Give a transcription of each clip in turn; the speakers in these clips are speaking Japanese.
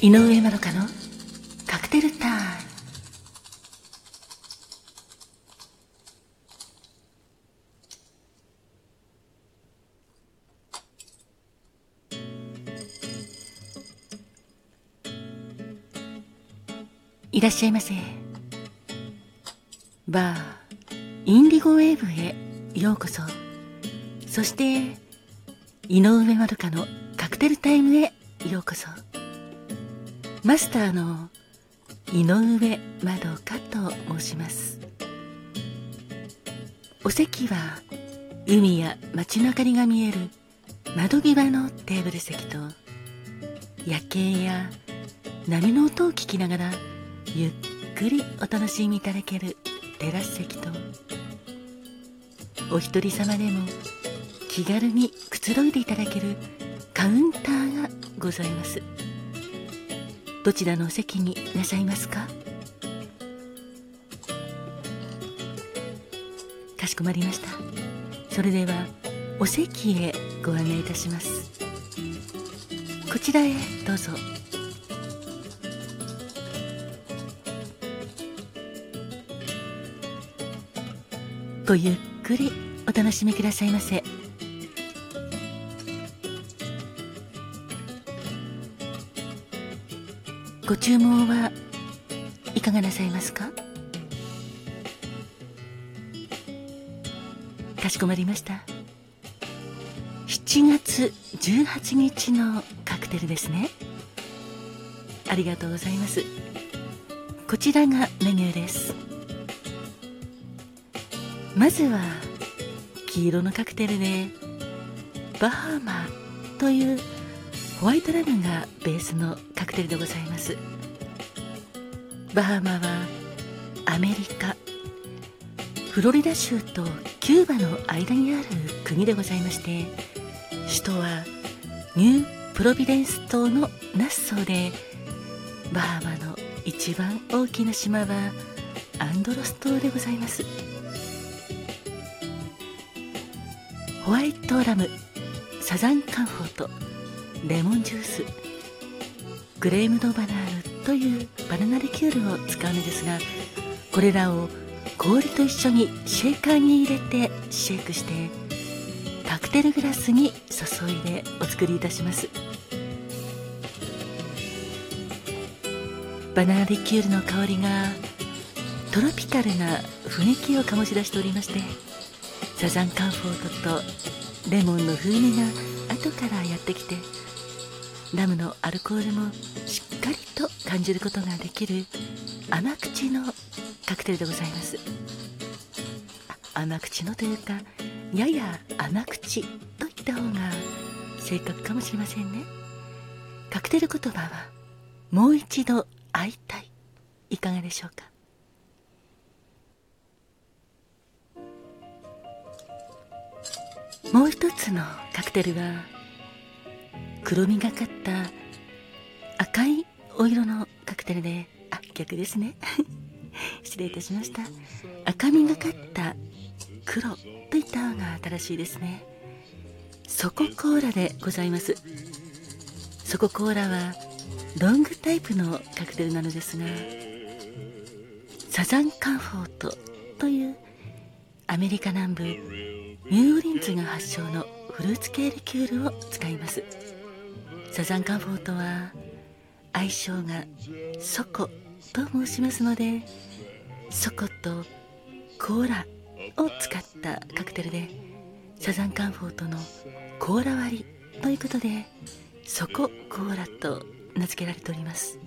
井上まどかのカクテルタイム。いらっしゃいませ。バーインディゴウェーブへようこそ。そして井上まどかのカクテルタイムへようこそ。マスターの井上まどかと申します。お席は海や街の明かりが見える窓際のテーブル席と夜景や波の音を聞きながらゆっくりお楽しみいただけるテラス席とお一人様でも気軽にくつろいでいただけるカウンターがございます。どちらのお席になさいますか？かしこまりました。それではお席へご案内いたします。こちらへどうぞ。ごゆっくりお楽しみくださいませ。ご注文はいかがなさいますか？かしこまりました。7月18日のカクテルですね。ありがとうございます。こちらがメニューです。まずは黄色のカクテルでバハマというホワイトラムがベースのカクテルでございます。バハマはアメリカフロリダ州とキューバの間にある国でございまして首都はニュープロビデンス島のナッソーでバハマの一番大きな島はアンドロス島でございます。ホワイトラムサザンカンフォートレモンジュースグレームドバナールというバナナリキュールを使うのですがこれらを氷と一緒にシェーカーに入れてシェイクしてカクテルグラスに注いでお作りいたします。バナナリキュールの香りがトロピカルな雰囲気を醸し出しておりましてサザンカンフォートとレモンの風味が後からやってきてラムのアルコールもしっかりと感じることができる甘口のカクテルでございます。甘口のというかやや甘口と言った方が正確かもしれませんね。カクテル言葉はもう一度会いたい。いかがでしょうか？もう一つのカクテルは黒みがかった赤いお色のカクテルであ逆ですね。失礼いたしました。赤みがかった黒といった方が正しいですね。ソココーラでございます。ソココーラはロングタイプのカクテルなのですがサザンカンフォートというアメリカ南部ニューオリンズが発祥のフルーツ系リキュールを使います。サザンカンフォートは愛称がソコと申しますのでソコとコーラを使ったカクテルでサザンカンフォートのコーラ割りということでソココーラと名付けられております。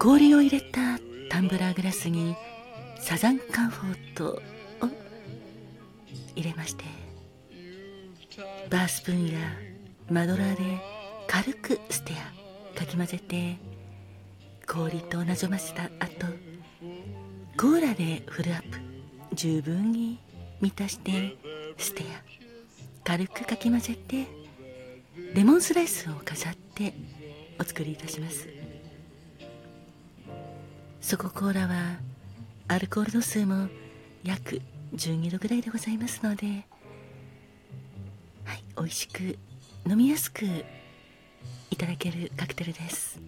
氷を入れたタンブラーグラスにサザンカンフォート入れまして。バースプーンやマドラーで軽くステアかき混ぜて氷となじませた後コーラでフルアップ十分に満たしてステア。軽くかき混ぜてレモンスライスを飾ってお作りいたします。そこコーラはアルコール度数も約12度ぐらいでございますのではい美味しく飲みやすくいただけるカクテルです。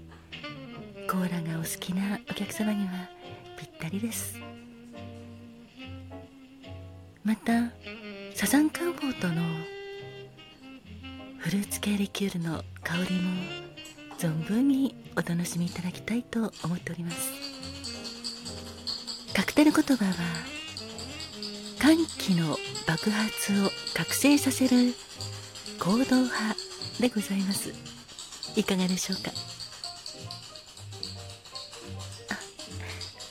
コーラがお好きなお客様にはぴったりです。またサザンカンフォートのフルーツ系リキュールの香りも存分にお楽しみいただきたいと思っております。カクテル言葉は歓喜の爆発を覚醒させる行動派でございます。いかがでしょうか？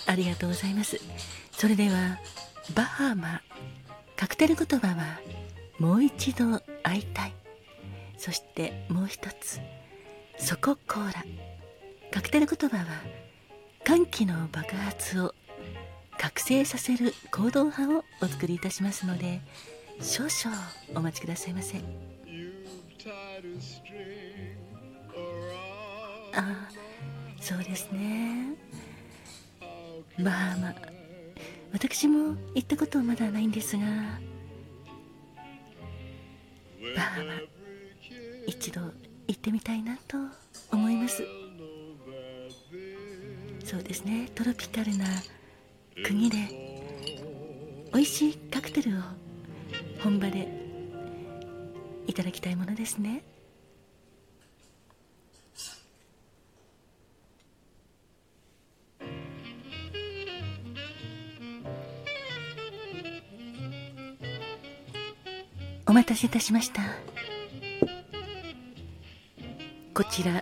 あありがとうございます。それではバハマカクテル言葉はもう一度会いたい。そしてもう一つそこコーラ。カクテル言葉は歓喜の爆発を覚醒させる行動派をお作りいたしますので少々お待ちくださいませ。あそうですね。まあまあ私も行ったことはまだないんですがバーマ一度行ってみたいなと思います。そうですね。トロピカルな国で美味しいカクテルを本場でいただきたいものですね。お待たせいたしました。こちら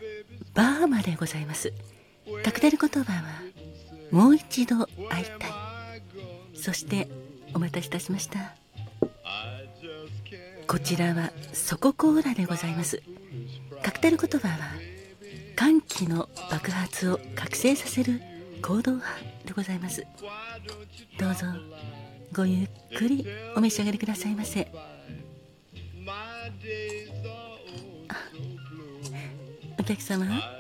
バーマでございます。カクテル言葉はもう一度会いたい。そしてお待たせいたしました。こちらはソココーラでございます。カクテル言葉は歓喜の爆発を覚醒させる行動派でございます。どうぞごゆっくりお召し上がりくださいませ。お客様？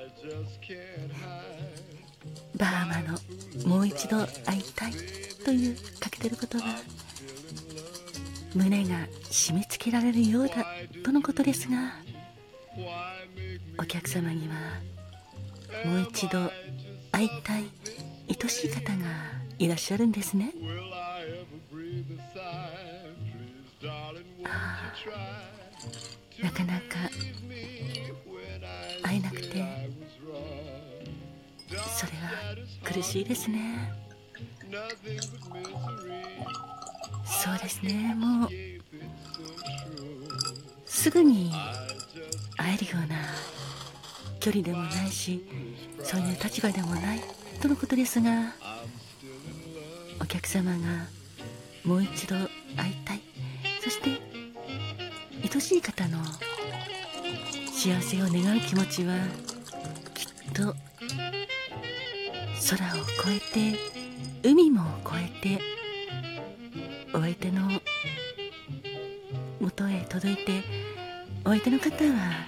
バーマのもう一度会いたいというかけてる言葉胸が締め付けられるようだとのことですがお客様にはもう一度会いたい愛しい方がいらっしゃるんですね。ああなかなか会えなくそれは苦しいですね。そうですね。もうすぐに会えるような距離でもないしそういう立場でもないとのことですがお客様がもう一度会いたい。そして愛しい方の幸せを願う気持ちはきっと空を越えて海も越えてお相手の元へ届いてお相手の方は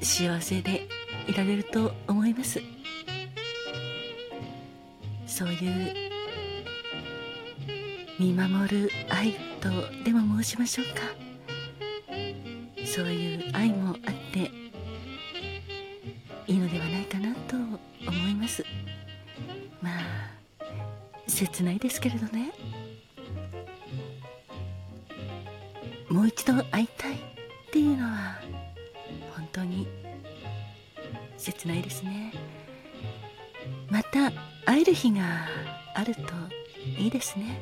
幸せでいられると思います。そういう見守る愛とでも申しましょうか。そういう愛もあっていいのではないかなと思います。切ないですけれどね。もう一度会いたいっていうのは本当に切ないですね。また会える日があるといいですね。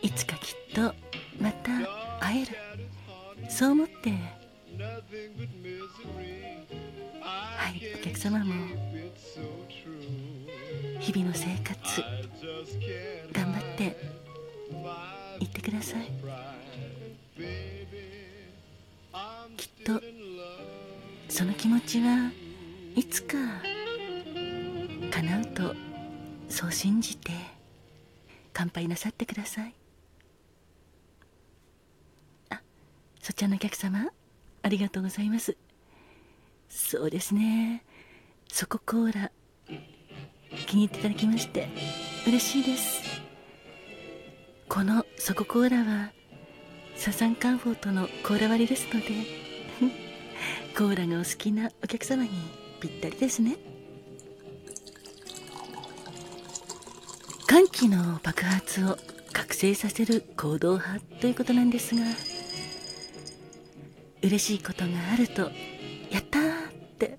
いつかきっとまた会える。そう思って。はいお客様も日々の生活頑張って行ってください。きっとその気持ちはいつか叶うとそう信じて乾杯なさってください。あそちらのお客様ありがとうございます。そうですね。そこコーラ気に入っていただきまして嬉しいです。このそこコーラはサザンカンフォートのコーラ割りですので コーラがお好きなお客様にぴったりですね。歓喜の爆発を覚醒させる行動派ということなんですが嬉しいことがあるとやったーって。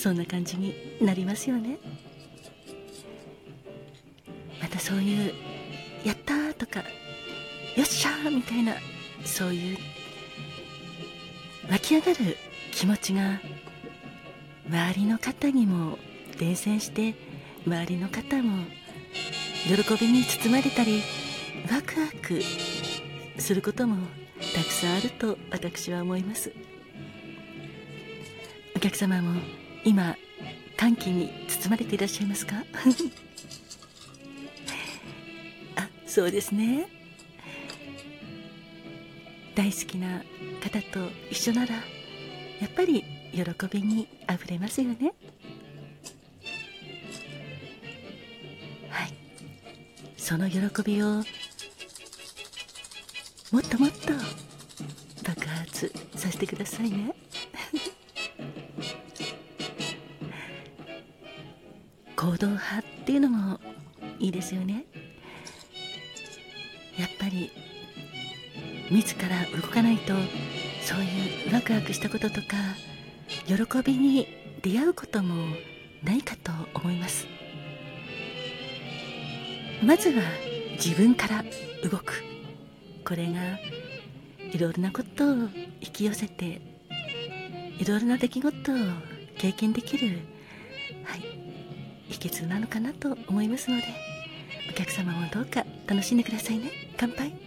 そんな感じになりますよね。またそういうやったとかよっしゃーみたいなそういう湧き上がる気持ちが周りの方にも伝染して周りの方も喜びに包まれたりワクワクすることもたくさんあると私は思います。お客様も今歓喜に包まれていらっしゃいますか？あそうですね。大好きな方と一緒ならやっぱり喜びにあふれますよね。はい。その喜びをもっともっと爆発させてくださいね。動派っていうのもいいですよね。やっぱり自ら動かないとそういうワクワクしたこととか喜びに出会うこともないかと思います。まずは自分から動く。これがいろいろなことを引き寄せていろいろな出来事を経験できる秘訣なのかなと思いますのでお客様もどうか楽しんでくださいね。乾杯。